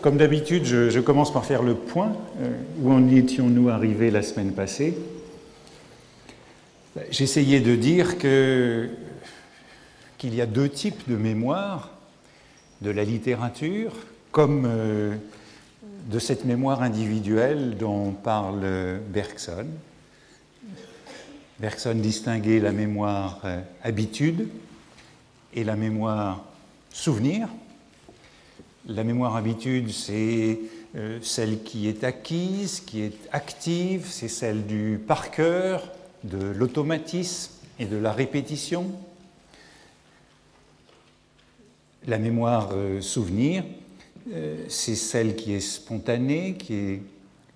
comme d'habitude, je, commence par faire le point. où en étions-nous arrivés la semaine passée? J'essayais de dire qu'il y a deux types de mémoire de la littérature, comme de cette mémoire individuelle dont parle Bergson. Bergson distinguait la mémoire euh, habitude et la mémoire souvenir. La mémoire habitude, c'est euh, celle qui est acquise, qui est active, c'est celle du par cœur, de l'automatisme et de la répétition. La mémoire euh, souvenir, euh, c'est celle qui est spontanée, qui est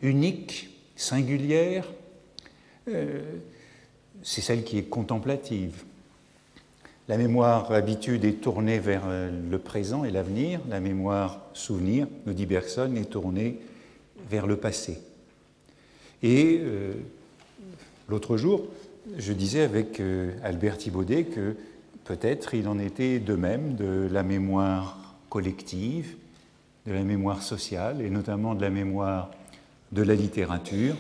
unique, singulière, c'est celle qui est contemplative. La mémoire habitude est tournée vers euh, le présent et l'avenir, la mémoire souvenir, nous dit Bergson, est tournée vers le passé. Et l'autre jour, je disais avec Albert Thibaudet que peut-être il en était de même de la mémoire collective, de la mémoire sociale et notamment de la mémoire de la littérature.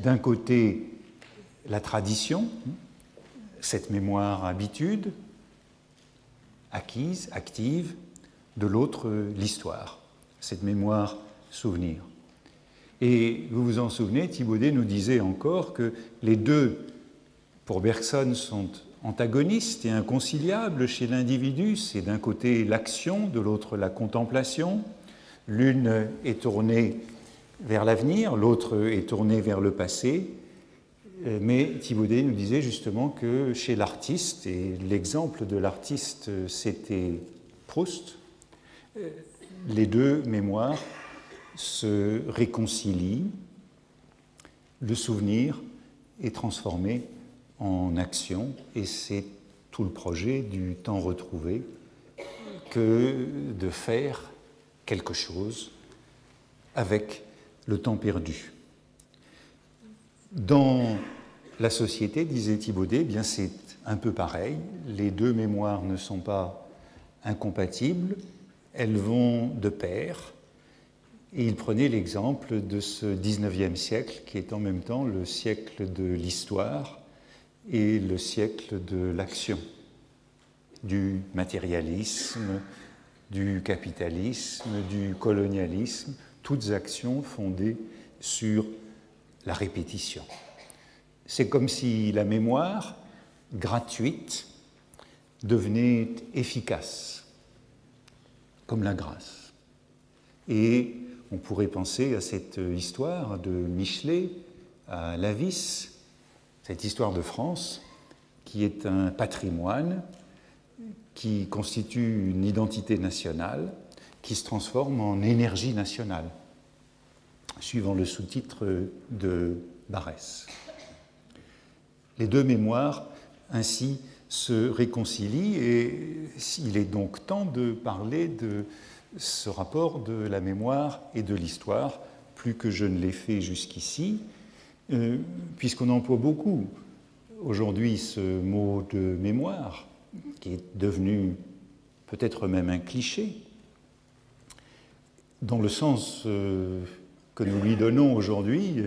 D'un côté, la tradition, cette mémoire habitude, acquise, active, de l'autre, l'histoire, cette mémoire souvenir. Et vous vous en souvenez, Thibaudet nous disait encore que les deux, pour Bergson, sont antagonistes et inconciliables chez l'individu. C'est d'un côté l'action, de l'autre la contemplation. L'une est tournée vers l'avenir, l'autre est tournée vers le passé. Euh, mais Thibaudet nous disait justement que chez l'artiste, et l'exemple de l'artiste c'était Proust, euh, les deux mémoires se réconcilient, le souvenir est transformé en action et c'est tout le projet du temps retrouvé que de faire quelque chose avec le temps perdu. Dans la société, disait Thibaudet, eh bien c'est un peu pareil. Les deux mémoires ne sont pas incompatibles, elles vont de pair. Et il prenait l'exemple de ce 19e siècle qui est en même temps le siècle de l'histoire et le siècle de l'action, du matérialisme, du capitalisme, du colonialisme, toutes actions fondées sur la répétition. C'est comme si la mémoire gratuite devenait efficace, comme la grâce. Et on pourrait penser à cette histoire de Michelet à Lavis, cette histoire de France, qui est un patrimoine qui constitue une identité nationale qui se transforme en énergie nationale, suivant le sous-titre de Barès. Les deux mémoires ainsi se réconcilient et il est donc temps de parler de ce rapport de la mémoire et de l'histoire, plus que je ne l'ai fait jusqu'ici, euh, puisqu'on emploie beaucoup aujourd'hui ce mot de mémoire qui est devenu peut-être même un cliché, dans le sens euh, que nous lui donnons aujourd'hui,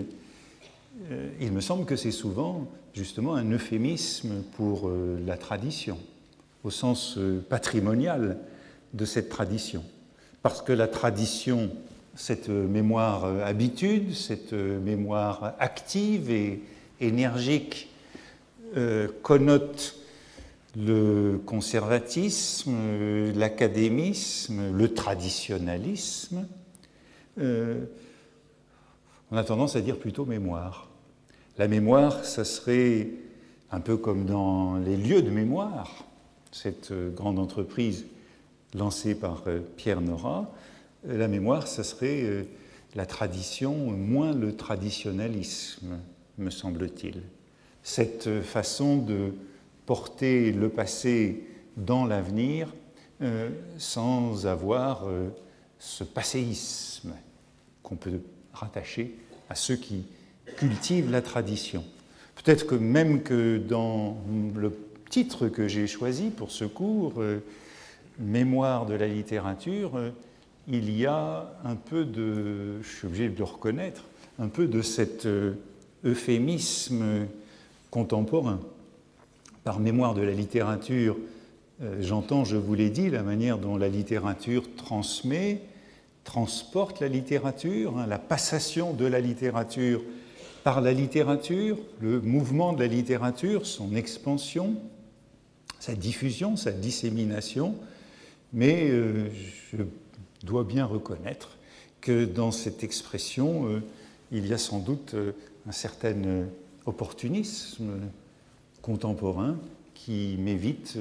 euh, il me semble que c'est souvent justement un euphémisme pour euh, la tradition, au sens patrimonial de cette tradition. Parce que la tradition, cette mémoire habitude, cette mémoire active et énergique, connote le conservatisme, l'académisme, le traditionnalisme, euh, on a tendance à dire plutôt mémoire. La mémoire, ça serait un peu comme dans les lieux de mémoire, cette euh, grande entreprise lancée par euh, Pierre Nora. La mémoire, ça serait la tradition, moins le traditionnalisme, me semble-t-il. Cette façon de porter le passé dans l'avenir euh, sans avoir euh, ce passéisme qu'on peut rattacher à ceux qui cultivent la tradition. Peut-être que même que dans le titre que j'ai choisi pour ce cours, euh, Mémoire de la littérature, il y a un peu de, je suis obligé de le reconnaître, un peu de cet euh, euphémisme contemporain. Par mémoire de la littérature, euh, j'entends, je vous l'ai dit, la manière dont la littérature transmet, transporte la littérature, hein, la passation de la littérature par la littérature, le mouvement de la littérature, son expansion, sa diffusion, sa dissémination, mais euh, je dois bien reconnaître que dans cette expression, euh, il y a sans doute euh, un certain opportunisme contemporain qui m'évite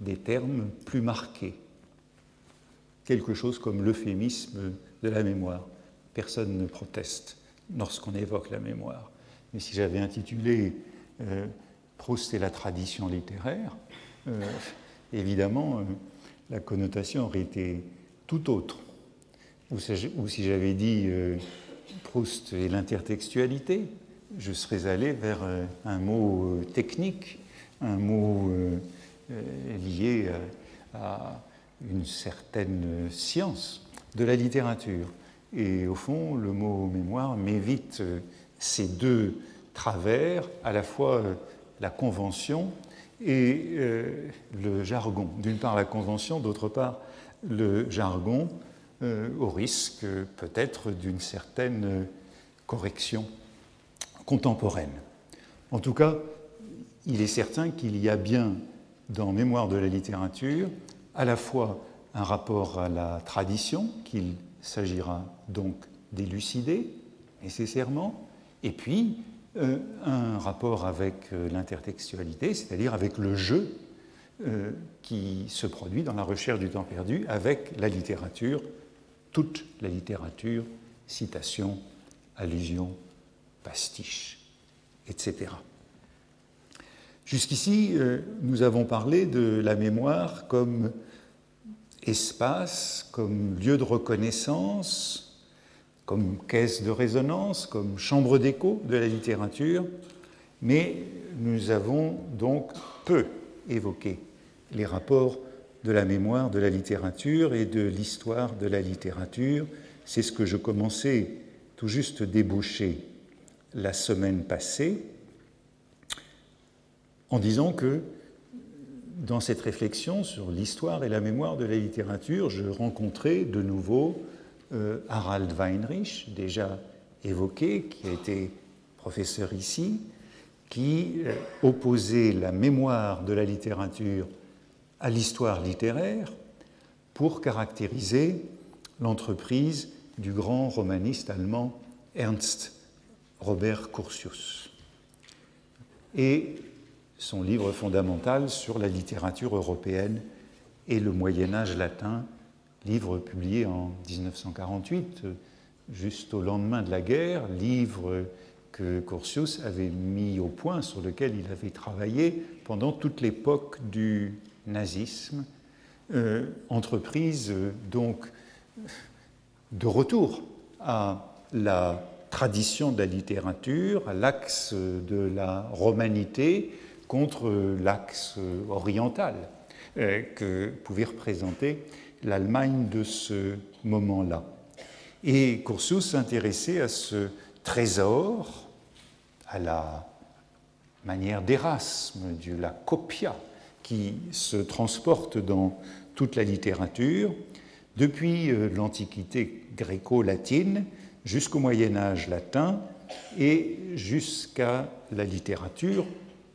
des termes plus marqués. Quelque chose comme l'euphémisme de la mémoire. Personne ne proteste lorsqu'on évoque la mémoire. Mais si j'avais intitulé Proust et la tradition littéraire, évidemment, la connotation aurait été tout autre. Ou, si j'avais dit euh, Proust et l'intertextualité, je serais allé vers euh, un mot euh, technique, un mot lié à une certaine science de la littérature. Et au fond, le mot mémoire m'évite ces deux travers, à la fois la convention et euh, le jargon. D'une part la convention, d'autre part le jargon, euh, au risque peut-être d'une certaine correction contemporaine. En tout cas, il est certain qu'il y a bien dans Mémoire de la littérature à la fois un rapport à la tradition qu'il s'agira donc d'élucider nécessairement, et puis euh, un rapport avec euh, l'intertextualité, c'est-à-dire avec le jeu euh, qui se produit dans la recherche du temps perdu avec la littérature, toute la littérature, citation, allusion, pastiche, etc. Jusqu'ici, nous avons parlé de la mémoire comme espace, comme lieu de reconnaissance, comme caisse de résonance, comme chambre d'écho de la littérature, mais nous avons donc peu évoqué les rapports de la mémoire de la littérature et de l'histoire de la littérature. C'est ce que je commençais tout juste débaucher la semaine passée en disant que dans cette réflexion sur l'histoire et la mémoire de la littérature, je rencontrais de nouveau euh, Harald Weinrich, déjà évoqué, qui a été professeur ici, qui euh, opposait la mémoire de la littérature à l'histoire littéraire pour caractériser l'entreprise du grand romaniste allemand Ernst Robert Curtius. Et son livre fondamental sur la littérature européenne et le Moyen Âge latin livre publié en 1948, juste au lendemain de la guerre, livre que Corsius avait mis au point, sur lequel il avait travaillé pendant toute l'époque du nazisme, euh, entreprise donc de retour à la tradition de la littérature, à l'axe de la romanité contre l'axe oriental euh, que pouvait représenter l'Allemagne de ce moment-là. Et Cursus s'intéressait à ce trésor, à la manière d'Erasme, de la copia, qui se transporte dans toute la littérature, depuis euh, l'Antiquité gréco-latine jusqu'au Moyen Âge latin et jusqu'à la littérature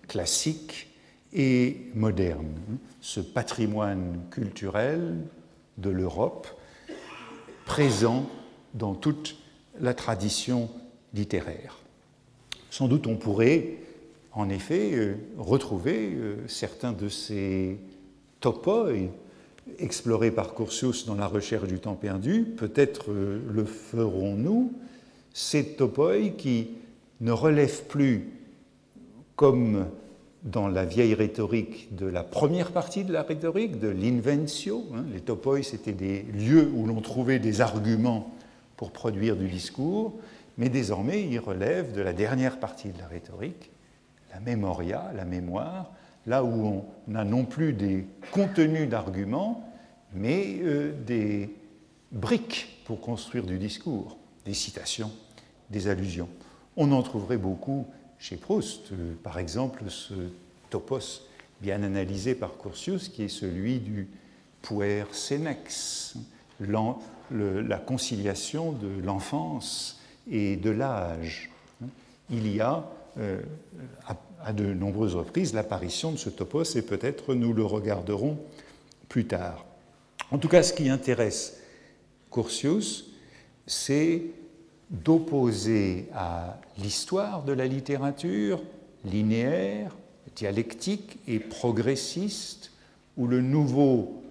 classique et moderne. Ce patrimoine culturel de l'Europe, présent dans toute la tradition littéraire. Sans doute on pourrait en effet euh, retrouver euh, certains de ces topoi explorés par Curtius dans la recherche du temps perdu, peut-être euh, le ferons-nous, ces topoi qui ne relèvent plus comme dans la vieille rhétorique de la première partie de la rhétorique, de l'inventio. Hein, les topoi, c'était des lieux où l'on trouvait des arguments pour produire du discours, mais désormais, ils relèvent de la dernière partie de la rhétorique, la memoria, la mémoire, là où on n'a non plus des contenus d'arguments, mais euh, des briques pour construire du discours, des citations, des allusions. On en trouverait beaucoup chez Proust, euh, par exemple ce topos bien analysé par Curtius qui est celui du puer senex, la conciliation de l'enfance et de l'âge. Il y a euh, à, de nombreuses reprises l'apparition de ce topos et peut-être nous le regarderons plus tard. En tout cas, ce qui intéresse Curtius, c'est d'opposer à l'histoire de la littérature linéaire, dialectique et progressiste, où le nouveau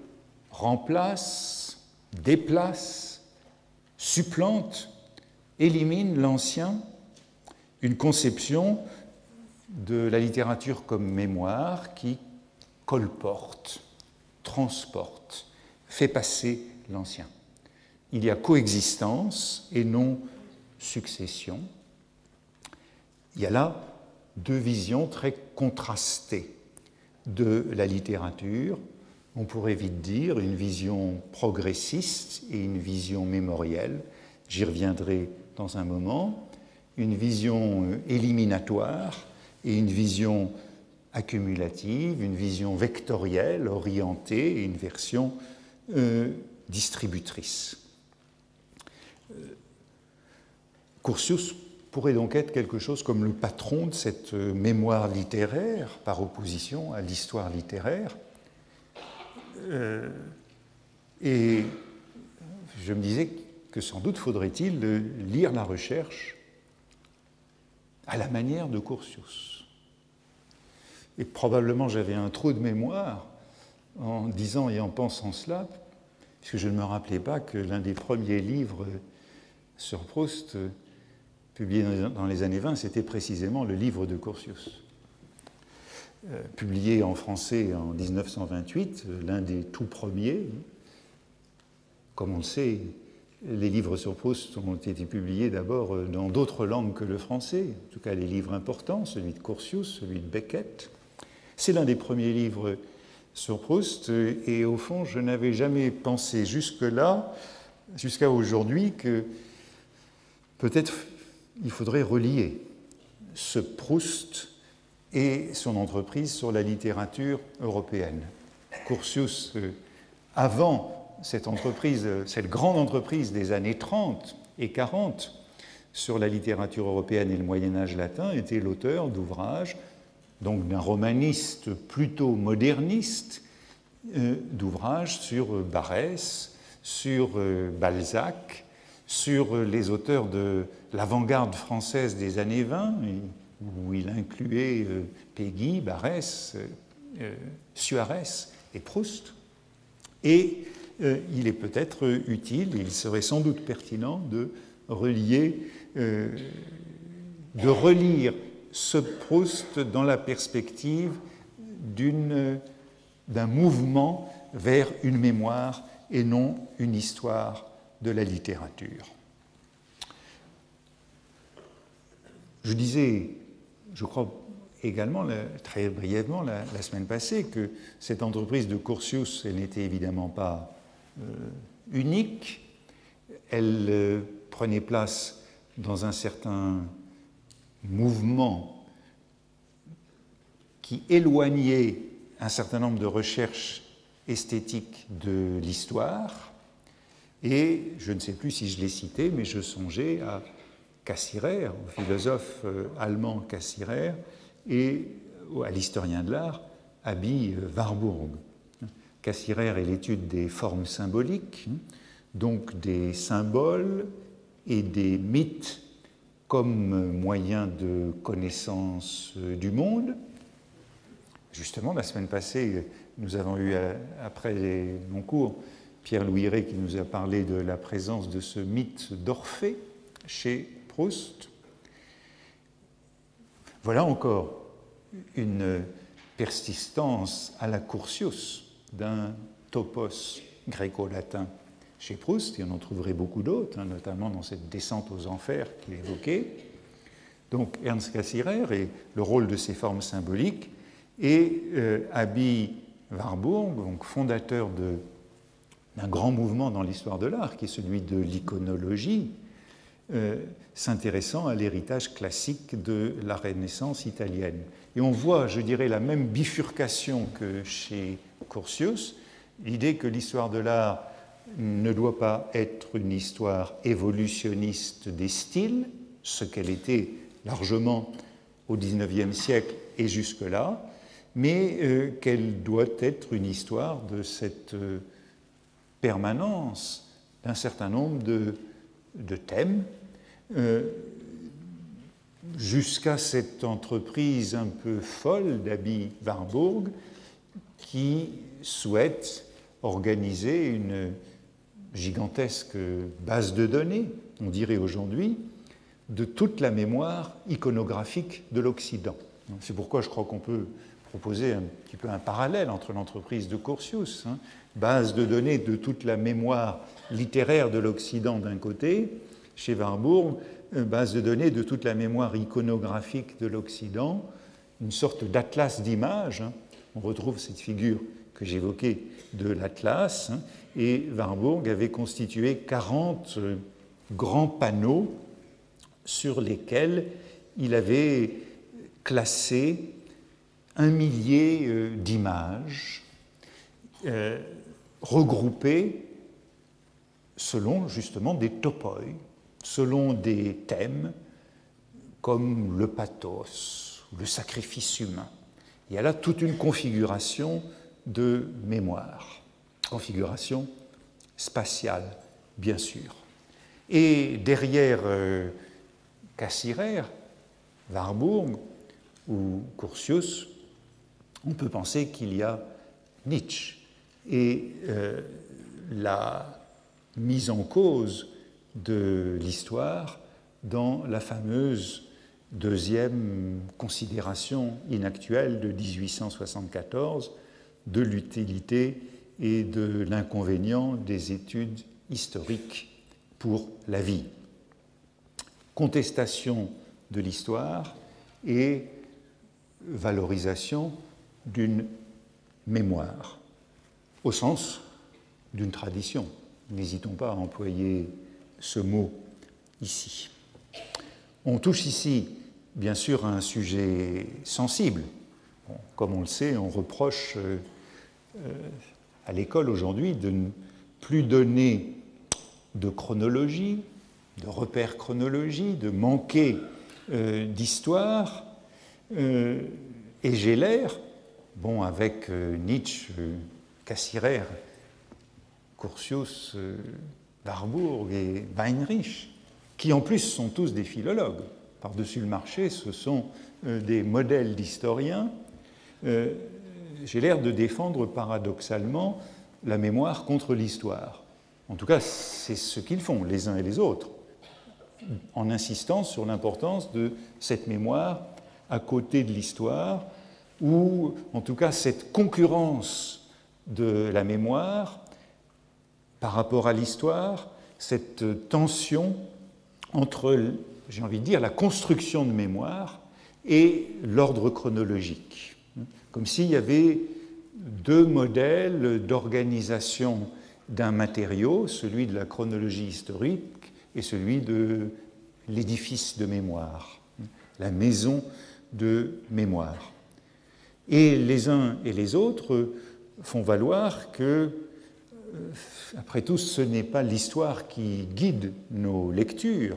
remplace, déplace, supplante, élimine l'ancien, une conception de la littérature comme mémoire qui colporte, transporte, fait passer l'ancien. Il y a coexistence et non succession. Il y a là deux visions très contrastées de la littérature. On pourrait vite dire une vision progressiste et une vision mémorielle. J'y reviendrai dans un moment. Une vision euh, éliminatoire et une vision accumulative, une vision vectorielle, orientée, et une version euh, distributrice. Curtius pourrait donc être quelque chose comme le patron de cette euh, mémoire littéraire par opposition à l'histoire littéraire. Euh, et je me disais que sans doute faudrait-il lire la recherche à la manière de Curtius. Et probablement j'avais un trou de mémoire en disant et en pensant cela, puisque je ne me rappelais pas que l'un des premiers livres sur Proust publié dans les années 20, c'était précisément le livre de Curtius. Euh, publié en français en 1928, l'un des tout premiers. Comme on le sait, les livres sur Proust ont été publiés d'abord dans d'autres langues que le français, en tout cas les livres importants, celui de Curtius, celui de Beckett. C'est l'un des premiers livres sur Proust, et au fond, je n'avais jamais pensé jusque-là, jusqu'à aujourd'hui, que peut-être il faudrait relier ce Proust et son entreprise sur la littérature européenne. Curtius, euh, avant cette entreprise, cette grande entreprise des années 30 et 40 sur la littérature européenne et le Moyen Âge latin, était l'auteur d'ouvrages, donc d'un romaniste plutôt moderniste, euh, d'ouvrages sur Barès, sur euh, Balzac, sur les auteurs de l'avant-garde française des années 20, où il incluait euh, Peggy, Barès, euh, euh, Suarez et Proust. Et il est peut-être utile, il serait sans doute pertinent de relier, de relire ce Proust dans la perspective d'un mouvement vers une mémoire et non une histoire de la littérature. Je disais, je crois également très brièvement la, semaine passée que cette entreprise de Curtius, n'était évidemment pas euh, unique. Elle euh, prenait place dans un certain mouvement qui éloignait un certain nombre de recherches esthétiques de l'histoire et je ne sais plus si je l'ai cité, mais je songeais à Cassirer, au philosophe euh, allemand Cassirer, et à l'historien de l'art, Abi euh, Warburg. Cassirer est l'étude des formes symboliques, donc des symboles et des mythes comme moyen de connaissance euh, du monde. Justement, la semaine passée, nous avons eu, après mon cours, Pierre-Louis Rey qui nous a parlé de la présence de ce mythe d'Orphée chez Proust. Voilà encore une persistance à la Curtius d'un topos gréco-latin chez Proust, et on en trouverait beaucoup d'autres, hein, notamment dans cette descente aux enfers qu'il évoquait. Donc Ernst Cassirer et le rôle de ces formes symboliques, et euh, Warburg, donc fondateur de d'un grand mouvement dans l'histoire de l'art, qui est celui de l'iconologie, euh, s'intéressant à l'héritage classique de la Renaissance italienne. Et on voit, je dirais, la même bifurcation que chez Curtius, l'idée que l'histoire de l'art ne doit pas être une histoire évolutionniste des styles, ce qu'elle était largement au XIXe siècle et jusque-là, mais euh, qu'elle doit être une histoire de cette euh, permanence d'un certain nombre de, thèmes, euh, jusqu'à cette entreprise un peu folle d'Abby Warburg qui souhaite organiser une gigantesque base de données, on dirait aujourd'hui, de toute la mémoire iconographique de l'Occident. C'est pourquoi je crois qu'on peut proposer un petit peu un parallèle entre l'entreprise de Curtius, hein. base de données de toute la mémoire littéraire de l'Occident d'un côté, chez Warburg, euh, base de données de toute la mémoire iconographique de l'Occident, une sorte d'atlas d'images. Hein. On retrouve cette figure que j'évoquais de l'atlas, hein. et Warburg avait constitué 40 euh, grands panneaux sur lesquels il avait classé un millier euh, d'images euh, regroupées selon justement des topoi, selon des thèmes comme le pathos, le sacrifice humain. Il y a là toute une configuration de mémoire, configuration spatiale, bien sûr. Et derrière euh, Warburg ou Curtius, on peut penser qu'il y a Nietzsche et euh, la mise en cause de l'histoire dans la fameuse deuxième considération inactuelle de 1874 de l'utilité et de l'inconvénient des études historiques pour la vie. Contestation de l'histoire et valorisation d'une mémoire, au sens d'une tradition. N'hésitons pas à employer ce mot ici. On touche ici, bien sûr, à un sujet sensible. comme on le sait, on reproche euh, euh, à l'école aujourd'hui de ne plus donner de chronologie, de repères chronologie, de manquer euh, d'histoire. et j'ai l'air bon, avec euh, Nietzsche, Cassirer, Curtius, euh, Warburg et Weinrich, qui en plus sont tous des philologues. Par-dessus le marché, ce sont euh, des modèles d'historiens. J'ai l'air de défendre paradoxalement la mémoire contre l'histoire. En tout cas, c'est ce qu'ils font, les uns et les autres, en insistant sur l'importance de cette mémoire à côté de l'histoire, ou en tout cas cette concurrence de la mémoire par rapport à l'histoire, cette tension entre, j'ai envie de dire, la construction de mémoire et l'ordre chronologique. Comme s'il y avait deux modèles d'organisation d'un matériau, celui de la chronologie historique et celui de l'édifice de mémoire, la maison de mémoire. Et les uns et les autres font valoir que, euh, après tout, ce n'est pas l'histoire qui guide nos lectures.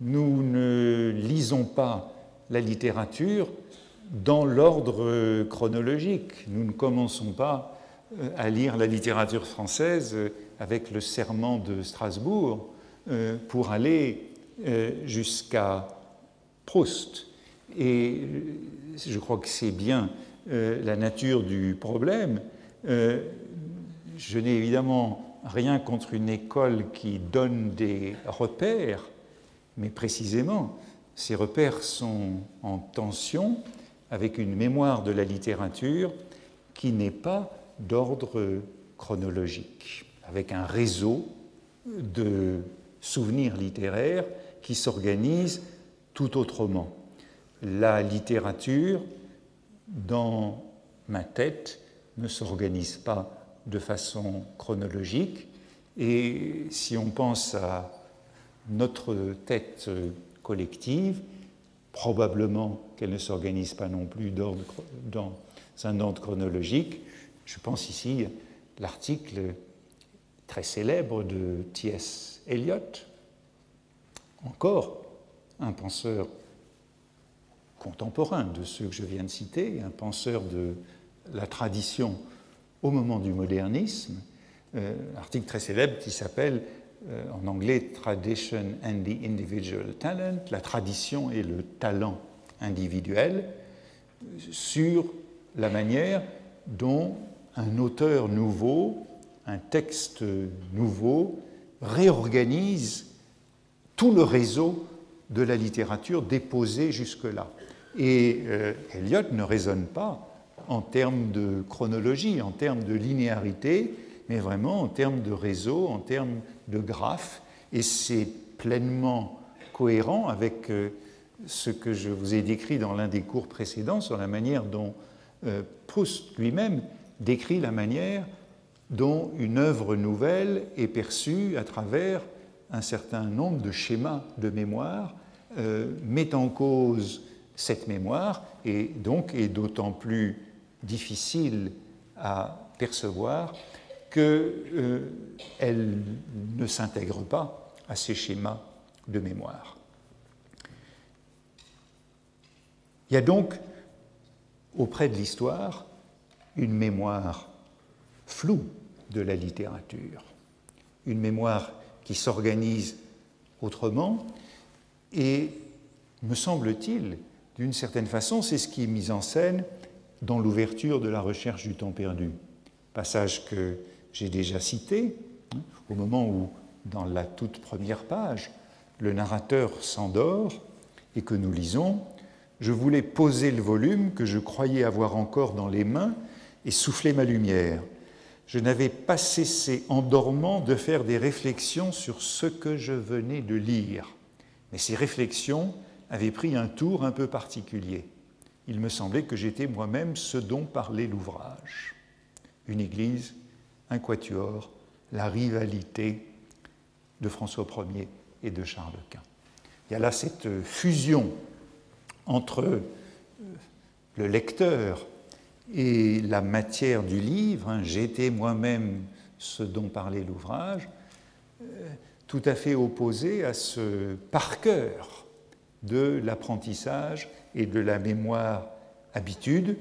Nous ne lisons pas la littérature dans l'ordre chronologique. Nous ne commençons pas euh, à lire la littérature française avec le serment de Strasbourg euh, pour aller jusqu'à Proust. Et je crois que c'est bien euh, la nature du problème. Euh, je n'ai évidemment rien contre une école qui donne des repères, mais précisément, ces repères sont en tension avec une mémoire de la littérature qui n'est pas d'ordre chronologique, avec un réseau de souvenirs littéraires qui s'organise tout autrement. La littérature dans ma tête ne s'organise pas de façon chronologique. Et si on pense à notre tête collective, probablement qu'elle ne s'organise pas non plus dans un ordre chronologique. Je pense ici à l'article très célèbre de T.S. Eliot, encore un penseur contemporain de ceux que je viens de citer, un penseur de la tradition au moment du modernisme, euh, article très célèbre qui s'appelle euh, en anglais Tradition and the Individual Talent, la tradition et le talent individuel, sur la manière dont un auteur nouveau, un texte nouveau, réorganise tout le réseau de la littérature déposée jusque-là. Et euh, Eliot ne raisonne pas en termes de chronologie, en termes de linéarité, mais vraiment en termes de réseau, en termes de graphes, et c'est pleinement cohérent avec euh, ce que je vous ai décrit dans l'un des cours précédents sur la manière dont euh, Proust lui-même décrit la manière dont une œuvre nouvelle est perçue à travers un certain nombre de schémas de mémoire, euh, met en cause cette mémoire et donc est d'autant plus difficile à percevoir qu'elle euh, ne s'intègre pas à ces schémas de mémoire. Il y a donc auprès de l'histoire une mémoire floue de la littérature, une mémoire qui s'organise autrement et, me semble-t-il, d'une certaine façon, c'est ce qui est mis en scène dans l'ouverture de la recherche du temps perdu, passage que j'ai déjà cité, hein, au moment où, dans la toute première page, le narrateur s'endort et que nous lisons Je voulais poser le volume que je croyais avoir encore dans les mains et souffler ma lumière je n'avais pas cessé en dormant de faire des réflexions sur ce que je venais de lire. Mais ces réflexions avaient pris un tour un peu particulier. Il me semblait que j'étais moi-même ce dont parlait l'ouvrage. Une église, un quatuor, la rivalité de François Ier et de Charles Quint. Il y a là cette fusion entre euh, le lecteur et la matière du livre, hein, j'étais moi-même ce dont parlait l'ouvrage, euh, tout à fait opposé à ce par cœur de l'apprentissage et de la mémoire habitude.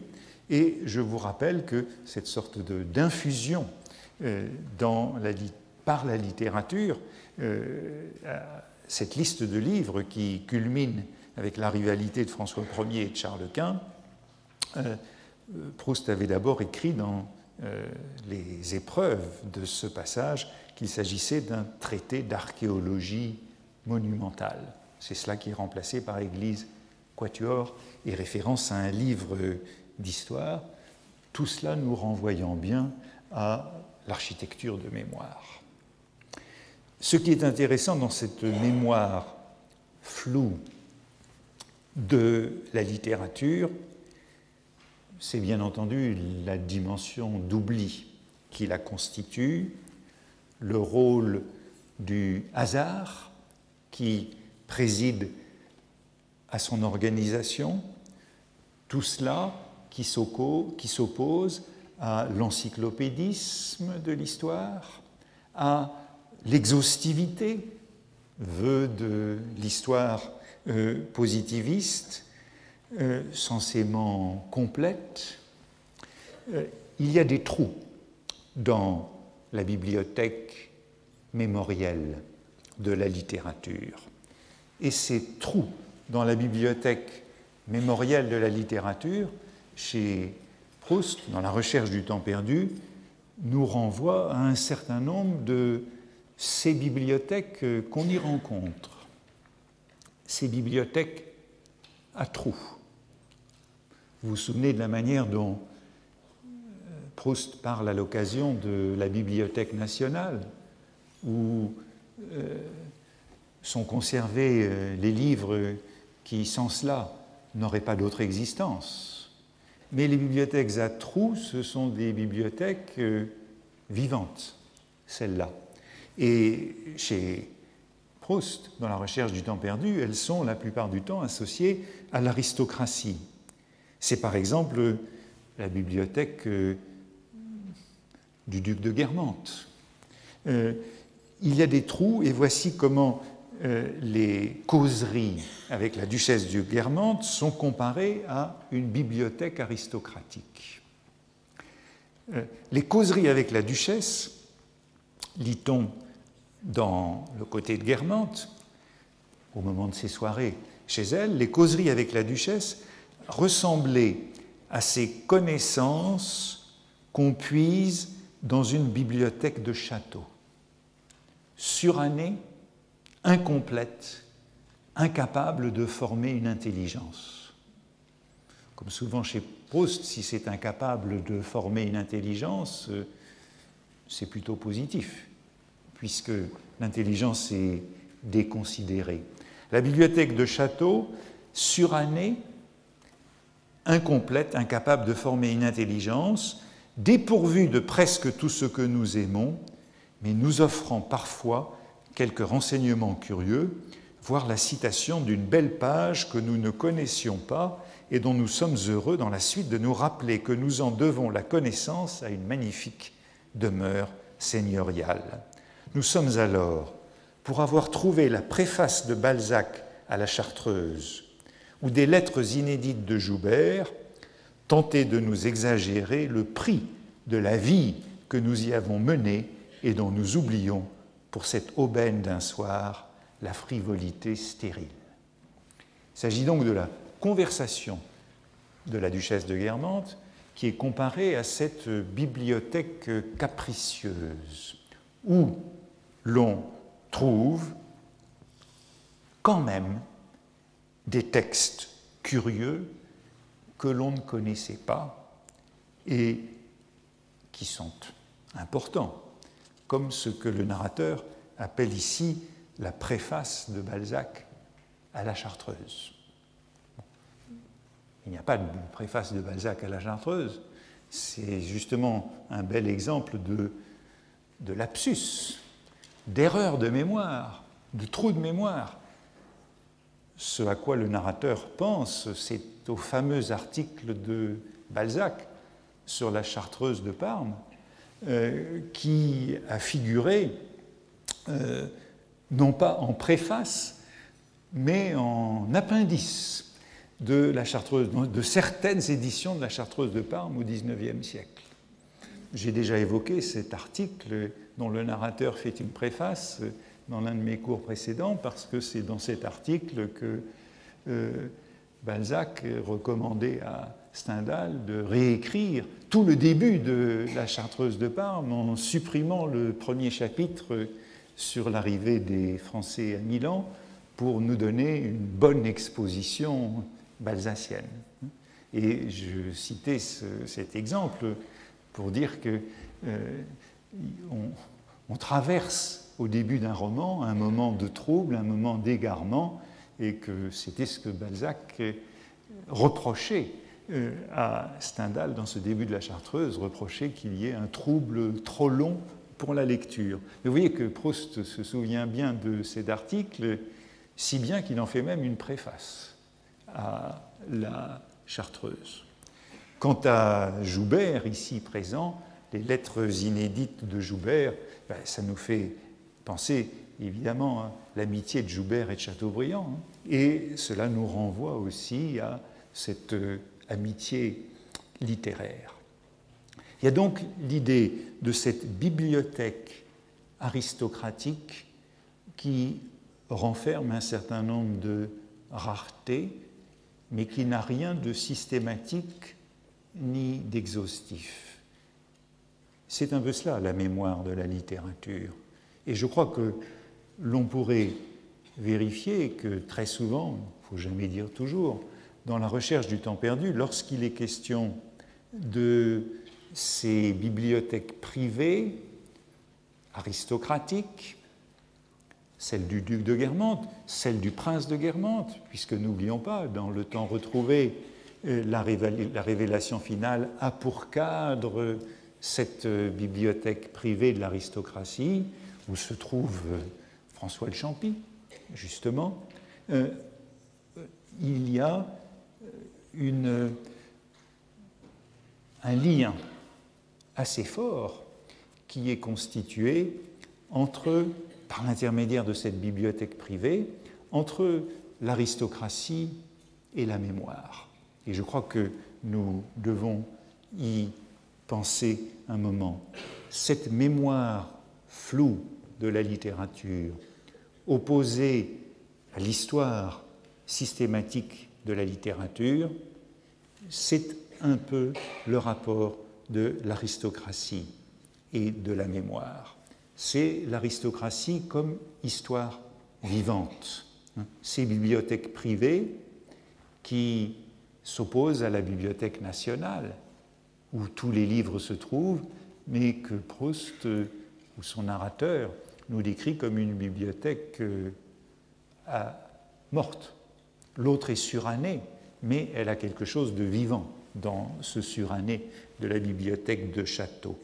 Et je vous rappelle que cette sorte d'infusion euh, par la littérature, euh, cette liste de livres qui culmine avec la rivalité de François Ier et de Charles Quint, Proust avait d'abord écrit dans euh, les épreuves de ce passage qu'il s'agissait d'un traité d'archéologie monumentale. C'est cela qui est remplacé par Église Quatuor et référence à un livre d'histoire, tout cela nous renvoyant bien à l'architecture de mémoire. Ce qui est intéressant dans cette mémoire floue de la littérature, c'est bien entendu la dimension d'oubli qui la constitue, le rôle du hasard qui préside à son organisation, tout cela qui s'oppose à l'encyclopédisme de l'histoire, à l'exhaustivité, vœu de l'histoire euh, positiviste, euh, censément complète, euh, il y a des trous dans la bibliothèque mémorielle de la littérature. Et ces trous dans la bibliothèque mémorielle de la littérature, chez Proust, dans la recherche du temps perdu, nous renvoient à un certain nombre de ces bibliothèques qu'on y rencontre. Ces bibliothèques à trous. Vous vous souvenez de la manière dont euh, Proust parle à l'occasion de la Bibliothèque nationale, où euh, sont conservés euh, les livres qui, sans cela, n'auraient pas d'autre existence. Mais les bibliothèques à trous, ce sont des bibliothèques vivante, celle-là. Et chez Proust, dans la recherche du temps perdu, elles sont la plupart du temps associées à l'aristocratie. C'est par exemple la bibliothèque euh, du duc de Guermantes. Euh, il y a des trous, et voici comment euh, les causeries avec la duchesse de Guermantes sont comparées à une bibliothèque aristocratique. les causeries avec la duchesse, lit-on dans le côté de Guermantes, au moment de ses soirées chez elle, les causeries avec la duchesse ressemblaient à ces connaissances qu'on puise dans une bibliothèque de château, surannée, incomplète, incapable de former une intelligence. Comme souvent chez Proust, si c'est incapable de former une intelligence, euh, c'est plutôt positif puisque l'intelligence est déconsidérée. La bibliothèque de Château, surannée, incomplète, incapable de former une intelligence, dépourvue de presque tout ce que nous aimons, mais nous offrant parfois quelques renseignements curieux, voire la citation d'une belle page que nous ne connaissions pas et dont nous sommes heureux dans la suite de nous rappeler que nous en devons la connaissance à une magnifique demeure seigneuriale. Nous sommes alors, pour avoir trouvé la préface de Balzac à la Chartreuse ou des lettres inédites de Joubert, tentés de nous exagérer le prix de la vie que nous y avons menée et dont nous oublions, pour cette aubaine d'un soir, la frivolité stérile. Il s'agit donc de la conversation de la duchesse de Guermantes qui est comparée à cette bibliothèque capricieuse où l'on trouve quand même des textes curieux que l'on ne connaissait pas et qui sont importants, comme ce que le narrateur appelle ici la préface de Balzac à la Chartreuse. Il n'y a pas de préface de Balzac à la Chartreuse, c'est justement un bel exemple de, lapsus d'erreur de mémoire, de trou de mémoire. Ce à quoi le narrateur pense, c'est au fameux article de Balzac sur la chartreuse de Parme, qui a figuré euh, non pas en préface, mais en appendice de la chartreuse, de certaines éditions de la chartreuse de Parme au XIXe siècle. J'ai déjà évoqué cet article dont le narrateur fait une préface dans l'un de mes cours précédents, parce que c'est dans cet article que euh, Balzac recommandait à Stendhal de réécrire tout le début de la Chartreuse de Parme en supprimant le premier chapitre sur l'arrivée des Français à Milan pour nous donner une bonne exposition balsacienne. Et je citais cet exemple pour dire que euh, on, traverse au début d'un roman un moment de trouble, un moment d'égarement, et que c'était ce que Balzac reprochait euh, à Stendhal dans ce début de la Chartreuse, reprochait qu'il y ait un trouble trop long pour la lecture. Vous voyez que Proust se souvient bien de cet article, si bien qu'il en fait même une préface à la Chartreuse. Quant à Joubert, ici présent, les lettres inédites de Joubert, ben, ça nous fait penser évidemment à l'amitié de Joubert et de Chateaubriand, hein. et cela nous renvoie aussi à cette euh, amitié littéraire. Il y a donc l'idée de cette bibliothèque aristocratique qui renferme un certain nombre de raretés, mais qui n'a rien de systématique ni d'exhaustif. C'est un peu cela la mémoire de la littérature. Et je crois que l'on pourrait vérifier que très souvent, il ne faut jamais dire toujours, dans la recherche du temps perdu, lorsqu'il est question de ces bibliothèques privées, aristocratiques, celle du duc de Guermantes, celle du prince de Guermantes, puisque n'oublions pas, dans le temps retrouvé, la, révélation finale a pour cadre cette bibliothèque privée de l'aristocratie, où se trouve François de Champy, justement, il y a un lien assez fort qui est constitué entre, par l'intermédiaire de cette bibliothèque privée, entre l'aristocratie et la mémoire. Et je crois que nous devons y penser un moment. Cette mémoire floue de la littérature, opposée à l'histoire systématique de la littérature, c'est un peu le rapport de l'aristocratie et de la mémoire. C'est l'aristocratie comme histoire vivante. Ces bibliothèques privées qui s'opposent à la bibliothèque nationale, où tous les livres se trouvent, mais que Proust ou son narrateur nous décrit comme une bibliothèque euh, morte. L'autre est surannée, mais elle a quelque chose de vivant dans ce suranné de la bibliothèque de Château.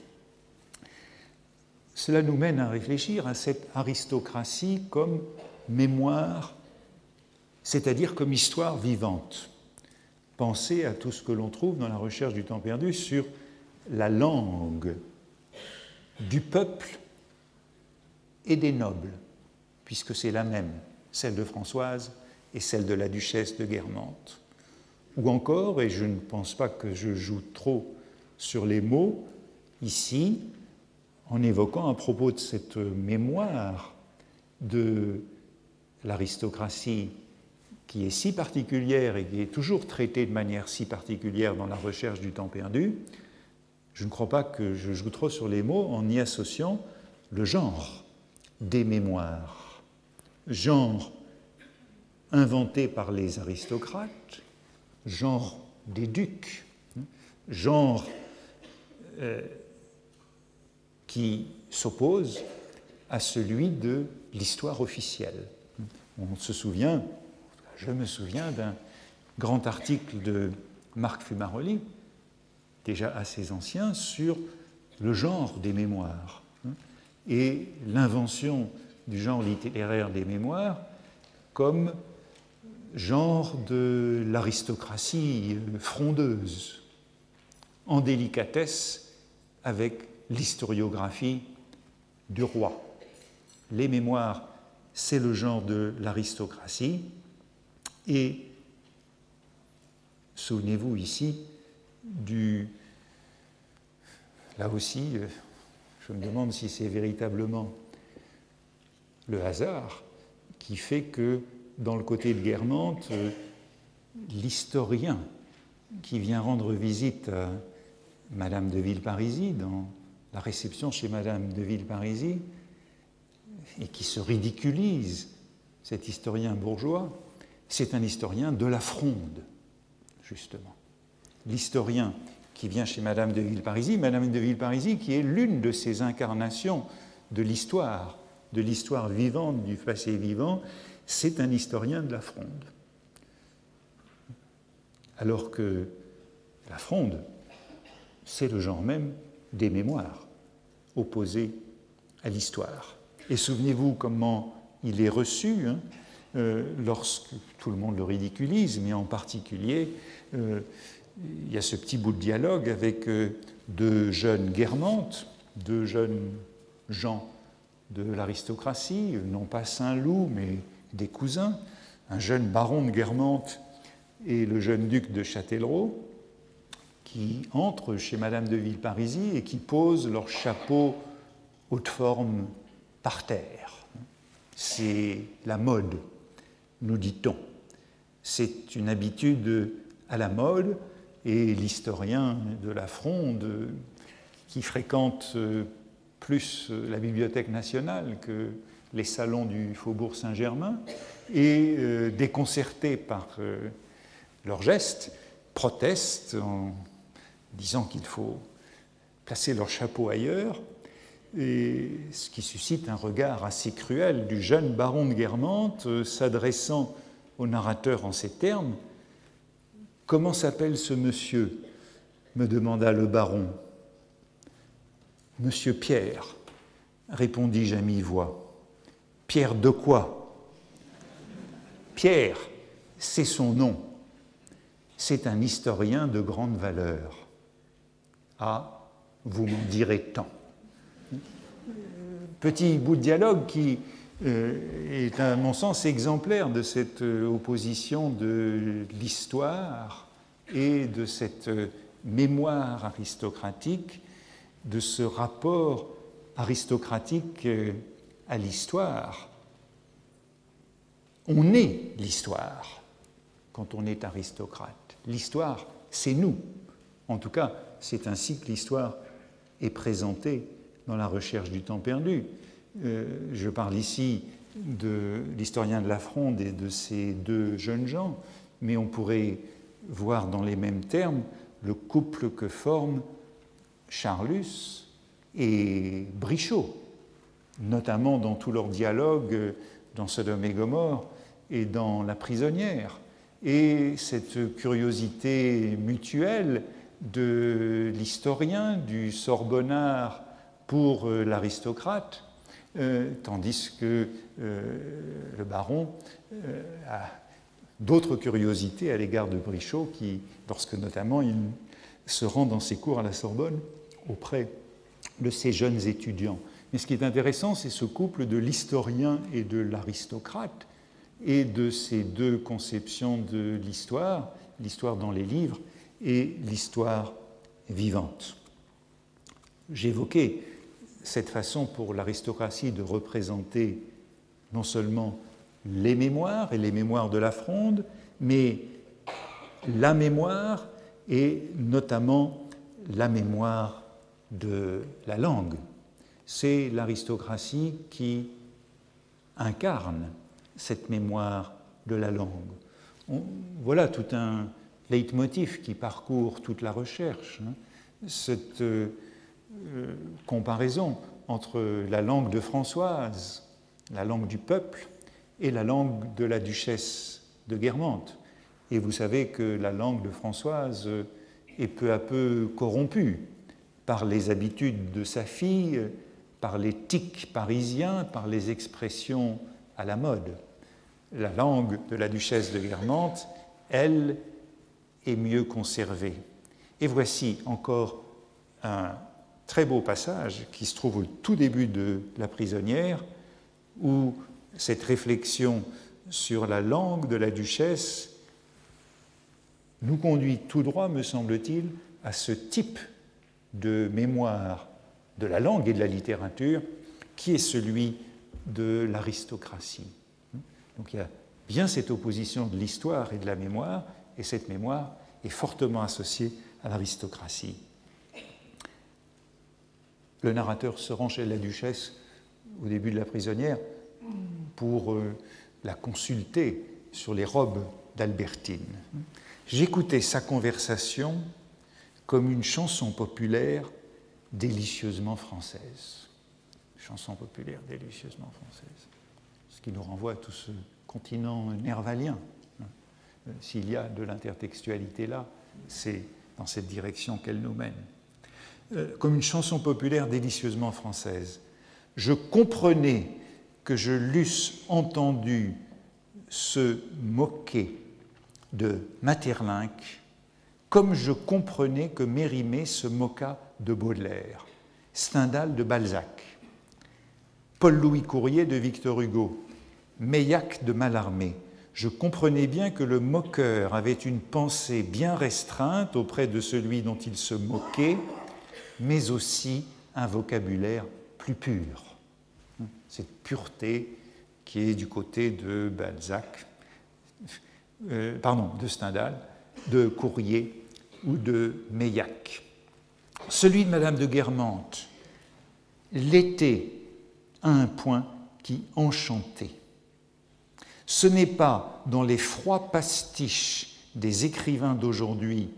Cela nous mène à réfléchir à cette aristocratie comme mémoire, c'est-à-dire comme histoire vivante. Pensez à tout ce que l'on trouve dans la recherche du temps perdu sur la langue du peuple et des nobles, puisque c'est la même, celle de Françoise et celle de la duchesse de Guermantes. Ou encore, et je ne pense pas que je joue trop sur les mots, ici, en évoquant à propos de cette mémoire de l'aristocratie qui est si particulière et qui est toujours traitée de manière si particulière dans la recherche du temps perdu, je ne crois pas que je joue trop sur les mots en y associant le genre des mémoires. Genre inventé par les aristocrates, genre des ducs, genre euh, qui s'oppose à celui de l'histoire officielle. On se souvient, je me souviens d'un grand article de Marc Fumaroli, déjà assez ancien, sur le genre des mémoires et l'invention du genre littéraire des mémoires comme genre de l'aristocratie frondeuse, en délicatesse avec l'historiographie du roi. Les mémoires, c'est le genre de l'aristocratie, et souvenez-vous ici du... Là aussi, euh, je me demande si c'est véritablement le hasard qui fait que dans le côté de Guermantes, euh, l'historien qui vient rendre visite à Madame de Villeparisis dans la réception chez Madame de Villeparisis et qui se ridiculise, cet historien bourgeois, c'est un historien de la fronde, justement. L'historien qui vient chez Madame de Villeparisis, Madame de Villeparisis qui est l'une de ces incarnations de l'histoire, de l'histoire vivante du passé vivant, c'est un historien de la fronde. Alors que la fronde, c'est le genre même des mémoires, opposés à l'histoire. Et souvenez-vous comment il est reçu hein, euh, lorsque tout le monde le ridiculise, mais en particulier, euh, il y a ce petit bout de dialogue avec euh, deux jeunes guermantes, deux jeunes gens de l'aristocratie, non pas Saint-Loup, mais des cousins, un jeune baron de Guermantes et le jeune duc de Châtellerault, qui entrent chez Madame de Villeparisis et qui posent leur chapeau haute forme par terre. C'est la mode, nous dit-on. C'est une habitude à la mode et l'historien de la Fronde, qui fréquente plus la Bibliothèque nationale que les salons du Faubourg Saint-Germain et, euh, déconcertés par euh, leurs gestes, protestent en disant qu'il faut placer leur chapeau ailleurs, et ce qui suscite un regard assez cruel du jeune baron de Guermantes euh, s'adressant au narrateur en ces termes. Comment s'appelle ce monsieur? me demanda le baron. Monsieur Pierre, répondis-je à mi-voix. Pierre de quoi Pierre, c'est son nom. C'est un historien de grande valeur. Ah, vous m'en direz tant. Petit bout de dialogue qui euh, est à mon sens exemplaire de cette euh, opposition de l'histoire et de cette euh, mémoire aristocratique, de ce rapport aristocratique à l'histoire. On est l'histoire quand on est aristocrate. L'histoire, c'est nous. En tout cas, c'est ainsi que l'histoire est présentée dans la recherche du temps perdu. Euh, je parle ici de l'historien de la Fronde et de ces deux jeunes gens, mais on pourrait voir dans les mêmes termes le couple que forment Charlus et Brichot, notamment dans tout leur dialogue dans Sodome et Gomorre et dans La prisonnière. Et cette curiosité mutuelle de l'historien, du Sorbonnard pour euh, l'aristocrate, euh, tandis que euh, le baron a d'autres curiosités à l'égard de Brichot, qui, lorsque notamment il se rend dans ses cours à la Sorbonne auprès de ces jeunes étudiants. Mais ce qui est intéressant, c'est ce couple de l'historien et de l'aristocrate, et de ces deux conceptions de l'histoire, l'histoire dans les livres et l'histoire vivante. J'évoquais cette façon pour l'aristocratie de représenter non seulement les mémoires et les mémoires de la fronde, mais la mémoire et notamment la mémoire de la langue. C'est l'aristocratie qui incarne cette mémoire de la langue. voilà tout un leitmotiv qui parcourt toute la recherche. Hein. Cette euh, comparaison entre la langue de Françoise, la langue du peuple, et la langue de la duchesse de Guermantes. Et vous savez que la langue de Françoise est peu à peu corrompue par les habitudes de sa fille, par les tics parisiens, par les expressions à la mode. La langue de la duchesse de Guermantes, elle, est mieux conservée. Et voici encore un très beau passage qui se trouve au tout début de La prisonnière, où cette réflexion sur la langue de la duchesse nous conduit tout droit, me semble-t-il, à ce type de mémoire de la langue et de la littérature qui est celui de l'aristocratie. Donc il y a bien cette opposition de l'histoire et de la mémoire, et cette mémoire est fortement associée à l'aristocratie. Le narrateur se rend chez la duchesse au début de la prisonnière pour euh, la consulter sur les robes d'Albertine. J'écoutais sa conversation comme une chanson populaire délicieusement française. Chanson populaire délicieusement française. Ce qui nous renvoie à tout ce continent nervalien. Euh, s'il y a de l'intertextualité là, c'est dans cette direction qu'elle nous mène. Euh, comme une chanson populaire délicieusement française. Je comprenais que je l'eusse entendu se moquer de Materlinck comme je comprenais que Mérimée se moqua de Baudelaire, Stendhal de Balzac, Paul-Louis Courrier de Victor Hugo, Meillac de Mallarmé. Je comprenais bien que le moqueur avait une pensée bien restreinte auprès de celui dont il se moquait, mais aussi un vocabulaire plus pur. Cette pureté qui est du côté de Balzac, euh, pardon, de Stendhal, de Courrier ou de Meillac. Celui de Madame de Guermantes l'était à un point qui enchantait. Ce n'est pas dans les froids pastiches des écrivains d'aujourd'hui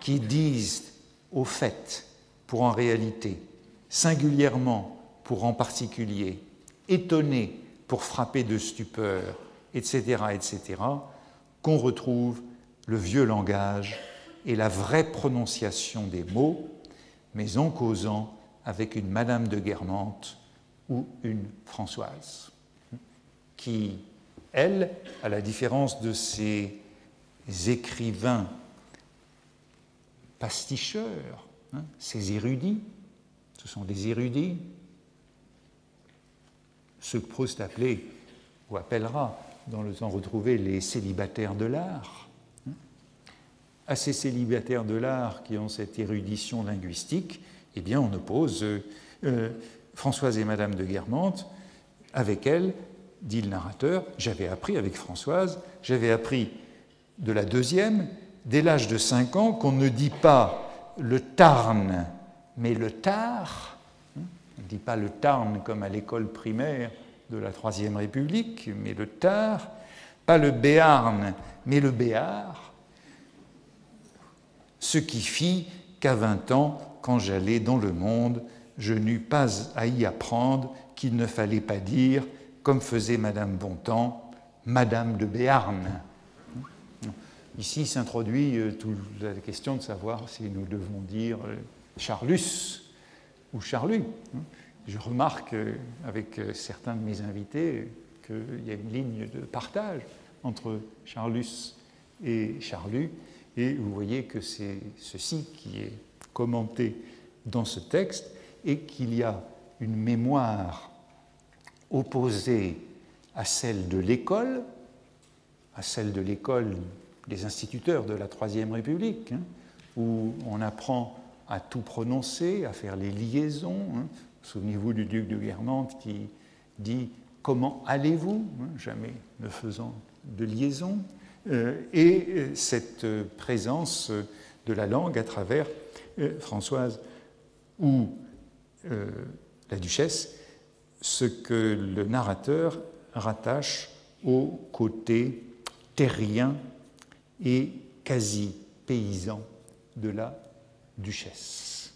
qui disent au fait pour en réalité, singulièrement pour en particulier, étonné pour frapper de stupeur, etc., etc., qu'on retrouve le vieux langage et la vraie prononciation des mots, mais en causant avec une Madame de Guermantes ou une Françoise, qui, elle, à la différence de ces écrivains pasticheurs, hein, ces érudits, ce sont des érudits, ce que Proust appelait ou appellera dans le temps retrouvé les célibataires de l'art. À ces célibataires de l'art qui ont cette érudition linguistique, eh bien, on oppose euh, Françoise et Madame de Guermantes. Avec elle, dit le narrateur, j'avais appris avec Françoise, j'avais appris de la deuxième, dès l'âge de 5 ans, qu'on ne dit pas le Tarn, mais le Tar. On ne dit pas le Tarn comme à l'école primaire de la Troisième République, mais le Tar. Pas le Béarn, mais le Béar. Ce qui fit qu'à 20 ans, quand j'allais dans le monde, je n'eus pas à y apprendre qu'il ne fallait pas dire, comme faisait Madame Bontemps, Madame de Béarn. Ici s'introduit euh, toute la question de savoir si nous devons dire euh, Charlus ou Charlu. Je remarque euh, avec certains de mes invités qu'il y a une ligne de partage entre Charlus et Charlu, et vous voyez que c'est ceci qui est commenté dans ce texte, et qu'il y a une mémoire opposée à celle de l'école, à celle de l'école des instituteurs de la Troisième République, hein, où on apprend à tout prononcer, à faire les liaisons. Hein. Souvenez-vous du duc de Guermantes qui dit Comment allez-vous? Hein, jamais ne faisant de liaison. Euh, et euh, cette présence de la langue à travers euh, Françoise ou la duchesse, ce que le narrateur rattache au côté terrien et quasi paysan de la duchesse.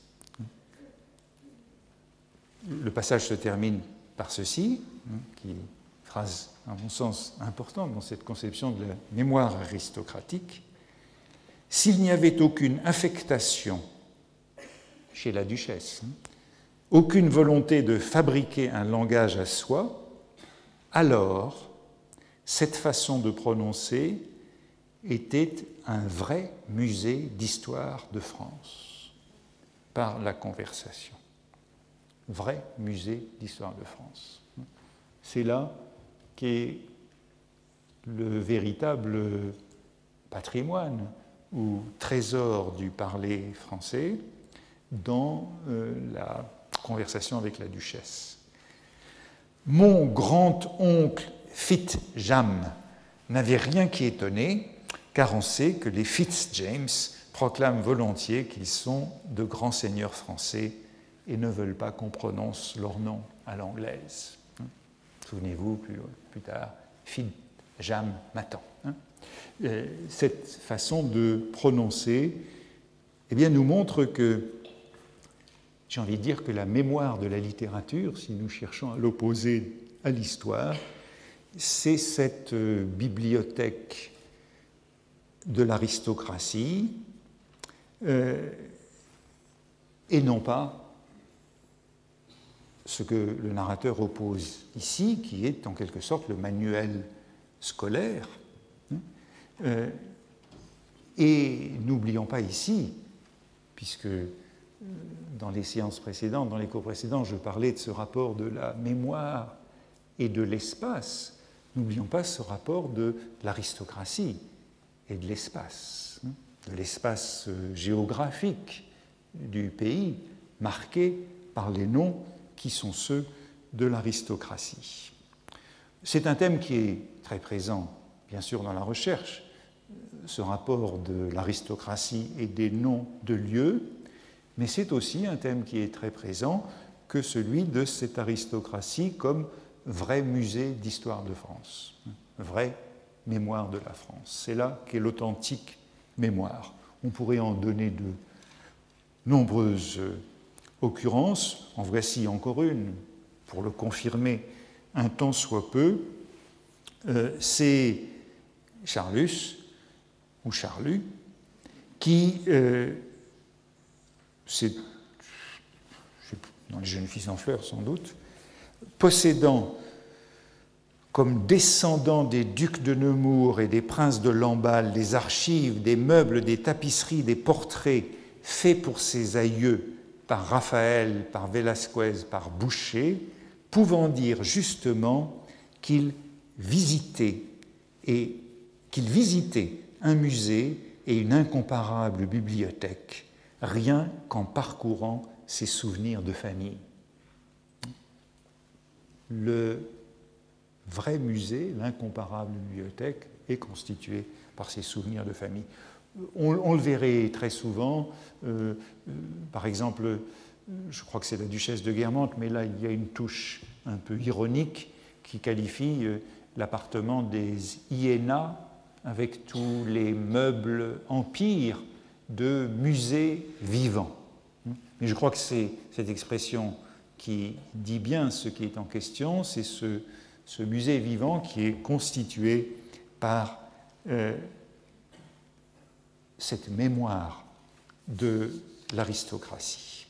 Le passage se termine par ceci, hein, qui est phrase, à mon sens, importante dans cette conception de la mémoire aristocratique. S'il n'y avait aucune affectation chez la duchesse, hein, aucune volonté de fabriquer un langage à soi, alors cette façon de prononcer était un vrai musée d'histoire de France par la conversation. Vrai musée d'histoire de France. C'est là qu'est le véritable patrimoine ou trésor du parler français dans euh, la conversation avec la duchesse. Mon grand-oncle Fitz-Jam n'avait rien qui étonnait car on sait que les Fitz-James proclament volontiers qu'ils sont de grands seigneurs français et ne veulent pas qu'on prononce leur nom à l'anglaise. Souvenez-vous plus, tard, Fitz-Jam Matan. Hein. Cette façon de prononcer eh bien, nous montre que, j'ai envie de dire que la mémoire de la littérature, si nous cherchons à l'opposer à l'histoire, c'est cette euh, bibliothèque de l'aristocratie euh, et non pas ce que le narrateur oppose ici, qui est en quelque sorte le manuel scolaire. Euh, et n'oublions pas ici, puisque euh, dans les séances précédentes, dans les cours précédents, je parlais de ce rapport de la mémoire et de l'espace, n'oublions pas ce rapport de l'aristocratie et de l'espace, de l'espace euh, géographique du pays, marqué par les noms qui sont ceux de l'aristocratie. C'est un thème qui est très présent, bien sûr, dans la recherche, ce rapport de l'aristocratie et des noms de lieux, mais c'est aussi un thème qui est très présent que celui de cette aristocratie comme vrai musée d'histoire de France, vrai mémoire de la France. C'est là qu'est l'authentique mémoire. On pourrait en donner de nombreuses occurrences. En voici encore une, pour le confirmer un temps soit peu. Euh, c'est Charlus, ou Charlu, qui, euh, dans les jeunes filles en fleurs sans doute, possédant comme descendant des ducs de Nemours et des princes de Lamballe, des archives, des meubles, des tapisseries, des portraits faits pour ses aïeux par Raphaël, par Velasquez, par Boucher, pouvant dire justement qu'il visitait et qu'il visitait un musée et une incomparable bibliothèque, rien qu'en parcourant ses souvenirs de famille. Le vrai musée, l'incomparable bibliothèque, est constitué par ses souvenirs de famille. On, le verrait très souvent, euh, euh, par exemple, je crois que c'est la duchesse de Guermantes, mais là il y a une touche un peu ironique qui qualifie euh, l'appartement des Iéna avec tous les meubles empires de musées vivants. Mais je crois que c'est cette expression qui dit bien ce qui est en question, c'est ce, musée vivant qui est constitué par cette mémoire de l'aristocratie.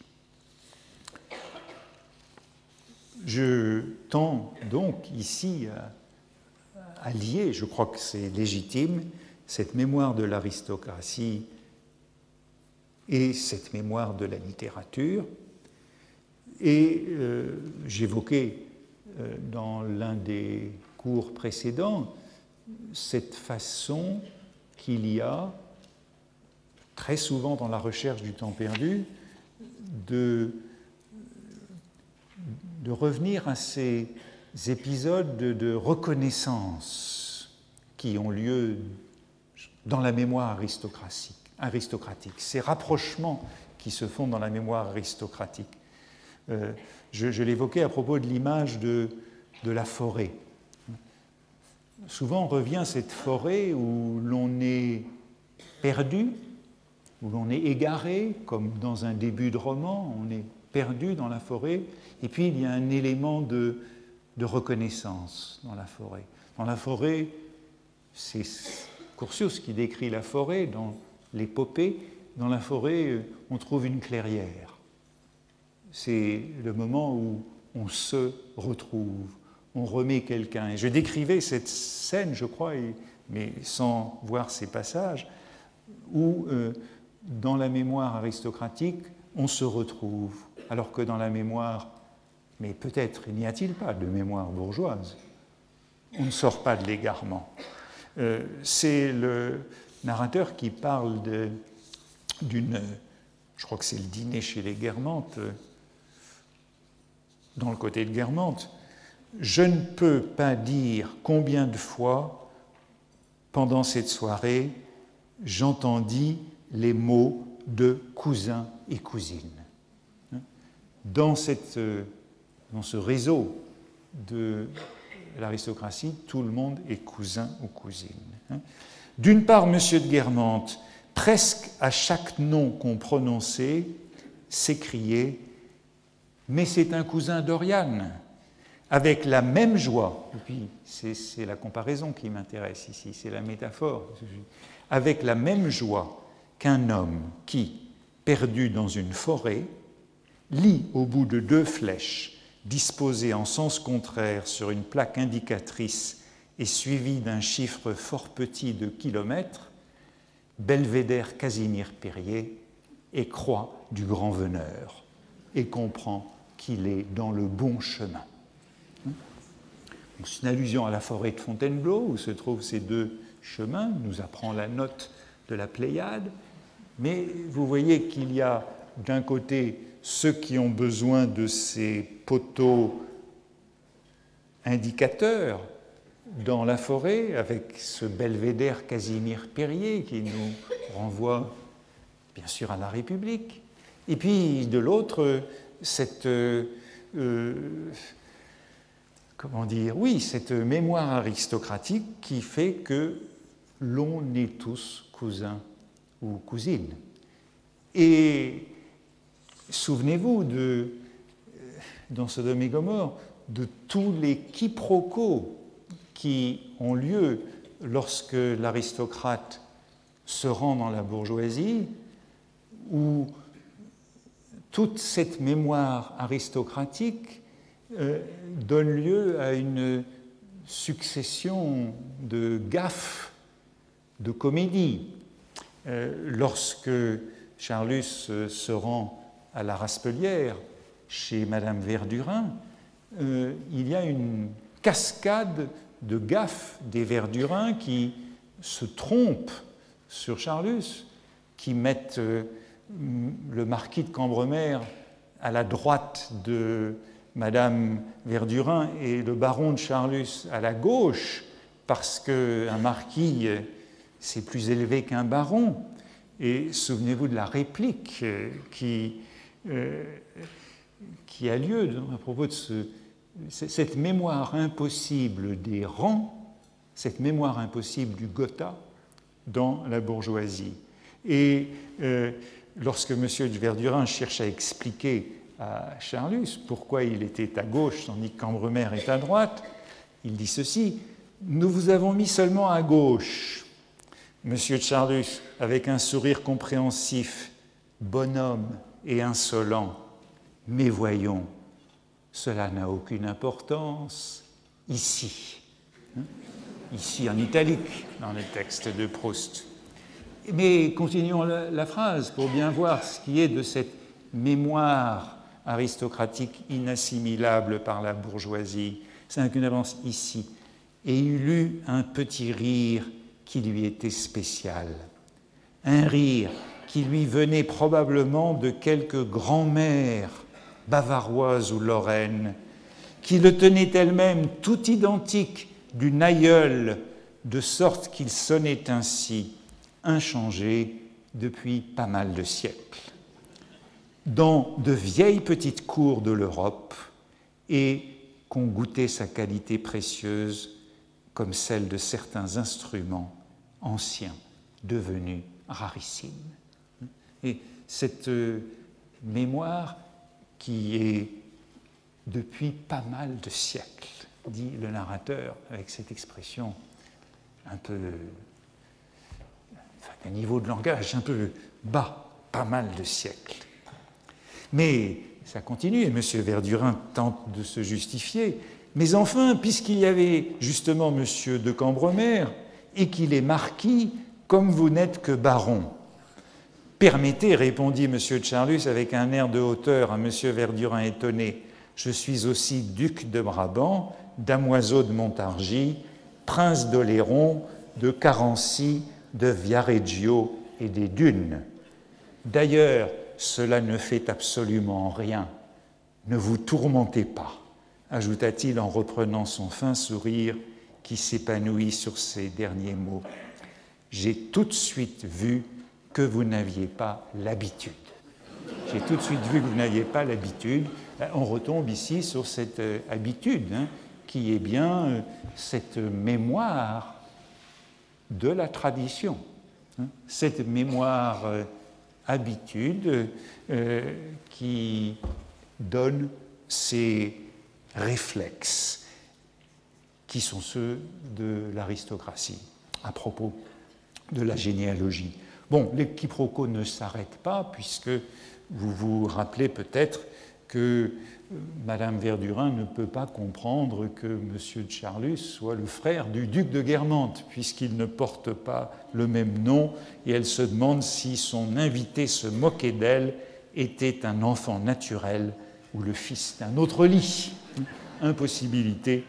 Je tends donc ici à allier, je crois que c'est légitime, cette mémoire de l'aristocratie et cette mémoire de la littérature. Et euh, j'évoquais euh, dans l'un des cours précédents cette façon qu'il y a très souvent dans la recherche du temps perdu de, revenir à ces épisodes de, reconnaissance qui ont lieu dans la mémoire aristocratique, ces rapprochements qui se font dans la mémoire aristocratique. Euh, je, l'évoquais à propos de l'image de, de la forêt. Souvent revient cette forêt où l'on est perdu, où l'on est égaré, comme dans un début de roman, on est perdu dans la forêt, et puis il y a un élément de, reconnaissance dans la forêt. Dans la forêt, c'est Curtius qui décrit la forêt dans l'épopée. Dans la forêt, euh, on trouve une clairière. C'est le moment où on se retrouve, on remet quelqu'un. Et je décrivais cette scène, je crois, mais sans voir ces passages, où euh, dans la mémoire aristocratique, on se retrouve, alors que dans la mémoire mais peut-être n'y a-t-il pas de mémoire bourgeoise. On ne sort pas de l'égarement. Euh, c'est le narrateur qui parle d'une, je crois que c'est le dîner chez les Guermantes, dans le côté de Guermantes. Je ne peux pas dire combien de fois, pendant cette soirée, j'entendis les mots de cousin et cousine. Dans cette dans ce réseau de l'aristocratie, tout le monde est cousin ou cousine. D'une part, M. de Guermantes, presque à chaque nom qu'on prononçait, s'écriait Mais c'est un cousin d'Oriane avec la même joie, et puis c'est la comparaison qui m'intéresse ici, c'est la métaphore, avec la même joie qu'un homme qui, perdu dans une forêt, lit au bout de deux flèches disposé en sens contraire sur une plaque indicatrice et suivi d'un chiffre fort petit de kilomètres, Belvédère Casimir Perrier et croix du grand veneur et comprend qu'il est dans le bon chemin. C'est une allusion à la forêt de Fontainebleau où se trouvent ces deux chemins, nous apprend la note de la Pléiade, mais vous voyez qu'il y a d'un côté ceux qui ont besoin de ces poteaux indicateurs dans la forêt, avec ce belvédère Casimir Perrier qui nous renvoie bien sûr à la République, et puis de l'autre, cette, euh, comment dire, oui, cette mémoire aristocratique qui fait que l'on est tous cousins ou cousines. Et Souvenez-vous de, euh, dans Sodome et de tous les quiproquos qui ont lieu lorsque l'aristocrate se rend dans la bourgeoisie, où toute cette mémoire aristocratique euh, donne lieu à une succession de gaffes, de comédies. Euh, lorsque Charlus euh, se rend à la Raspelière, chez Madame Verdurin, il y a une cascade de gaffes des Verdurins qui se trompent sur Charlus, qui mettent le marquis de Cambremer à la droite de Madame Verdurin et le baron de Charlus à la gauche, parce qu'un marquis, c'est plus élevé qu'un baron. Et souvenez-vous de la réplique qui, euh, qui a lieu à propos de ce, cette mémoire impossible des rangs, cette mémoire impossible du Gotha dans la bourgeoisie. Et euh, lorsque M. de Verdurin cherche à expliquer à Charlus pourquoi il était à gauche tandis que Cambremer est à droite, il dit ceci Nous vous avons mis seulement à gauche. Monsieur Charlus, avec un sourire compréhensif, bonhomme et insolent, mais voyons, cela n'a aucune importance ici, hein, ici en italique dans le texte de Proust. Mais continuons la, phrase pour bien voir ce qui est de cette mémoire aristocratique inassimilable par la bourgeoisie. N'a qu'une avance ici. Et il eut un petit rire qui lui était spécial. Un rire qui lui venait probablement de quelque grand-mère bavaroise ou lorraine, qui le tenait elle-même tout identique d'une aïeule, de sorte qu'il sonnait ainsi inchangé depuis pas mal de siècles. Dans de vieilles petites cours de l'Europe, et qu'on goûtait sa qualité précieuse comme celle de certains instruments anciens devenus rarissimes. Et cette euh, mémoire qui est depuis pas mal de siècles, dit le narrateur avec cette expression un peu un niveau de langage un peu bas, pas mal de siècles. Mais ça continue, et M. Verdurin tente de se justifier. Mais enfin, puisqu'il y avait justement M. de Cambremer, et qu'il est marquis, comme vous n'êtes que baron. Permettez, répondit M. de Charlus avec un air de hauteur à M. Verdurin étonné, je suis aussi duc de Brabant, damoiseau de Montargis, prince d'Oléron, de Carency, de Viareggio et des dunes. D'ailleurs, cela ne fait absolument rien. Ne vous tourmentez pas, ajouta-t-il en reprenant son fin sourire qui s'épanouit sur ces derniers mots. J'ai tout de suite vu que vous n'aviez pas l'habitude. J'ai tout de suite vu que vous n'aviez pas l'habitude. On retombe ici sur cette euh, habitude, hein, qui est bien euh, cette mémoire de la tradition. Hein. Cette mémoire euh, habitude euh, qui donne ces réflexes qui sont ceux de l'aristocratie à propos de la généalogie. Bon, les quiproquos ne s'arrêtent pas puisque vous vous rappelez peut-être que Madame Verdurin ne peut pas comprendre que M. de Charlus soit le frère du duc de Guermantes, puisqu'il ne porte pas le même nom, et elle se demande si son invité se moquait d'elle était un enfant naturel ou le fils d'un autre lit. Impossibilité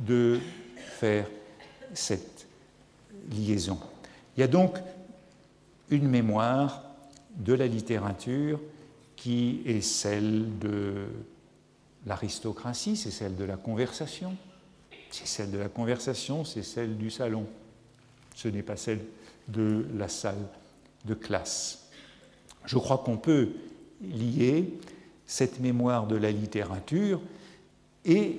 de faire cette liaison. Il y a donc une mémoire de la littérature qui est celle de L'aristocratie, c'est celle de la conversation. C'est celle de la conversation, c'est celle du salon. Ce n'est pas celle de la salle de classe. Je crois qu'on peut lier cette mémoire de la littérature et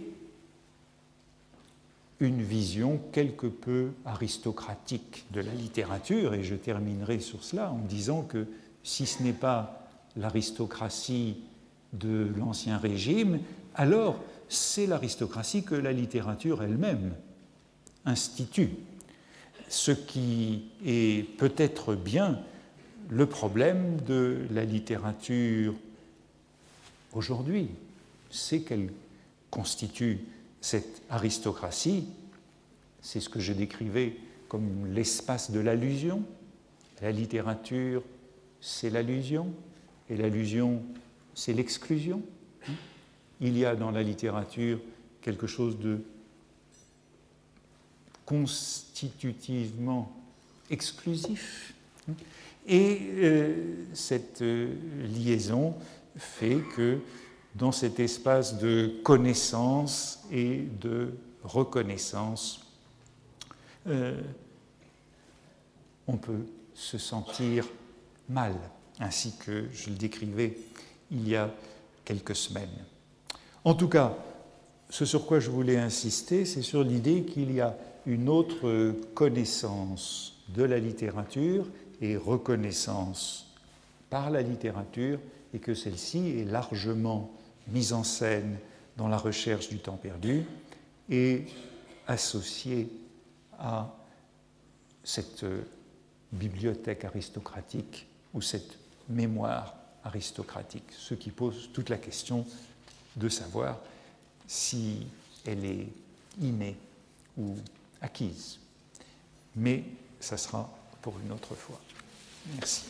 une vision quelque peu aristocratique de la littérature, et je terminerai sur cela en disant que si ce n'est pas l'aristocratie de l'Ancien Régime, alors c'est l'aristocratie que la littérature elle-même institue, ce qui est peut-être bien le problème de la littérature aujourd'hui, c'est qu'elle constitue cette aristocratie, c'est ce que je décrivais comme l'espace de l'allusion. La littérature, c'est l'allusion, et l'allusion, c'est l'exclusion. Il y a dans la littérature quelque chose de constitutivement exclusif. Et euh, cette euh, liaison fait que dans cet espace de connaissance et de reconnaissance, euh, on peut se sentir mal, ainsi que je le décrivais il y a quelques semaines. En tout cas, ce sur quoi je voulais insister, c'est sur l'idée qu'il y a une autre connaissance de la littérature et reconnaissance par la littérature, et que celle-ci est largement mise en scène dans la recherche du temps perdu et associée à cette bibliothèque aristocratique ou cette mémoire aristocratique, ce qui pose toute la question de savoir si elle est innée ou acquise. Mais ça sera pour une autre fois. Merci.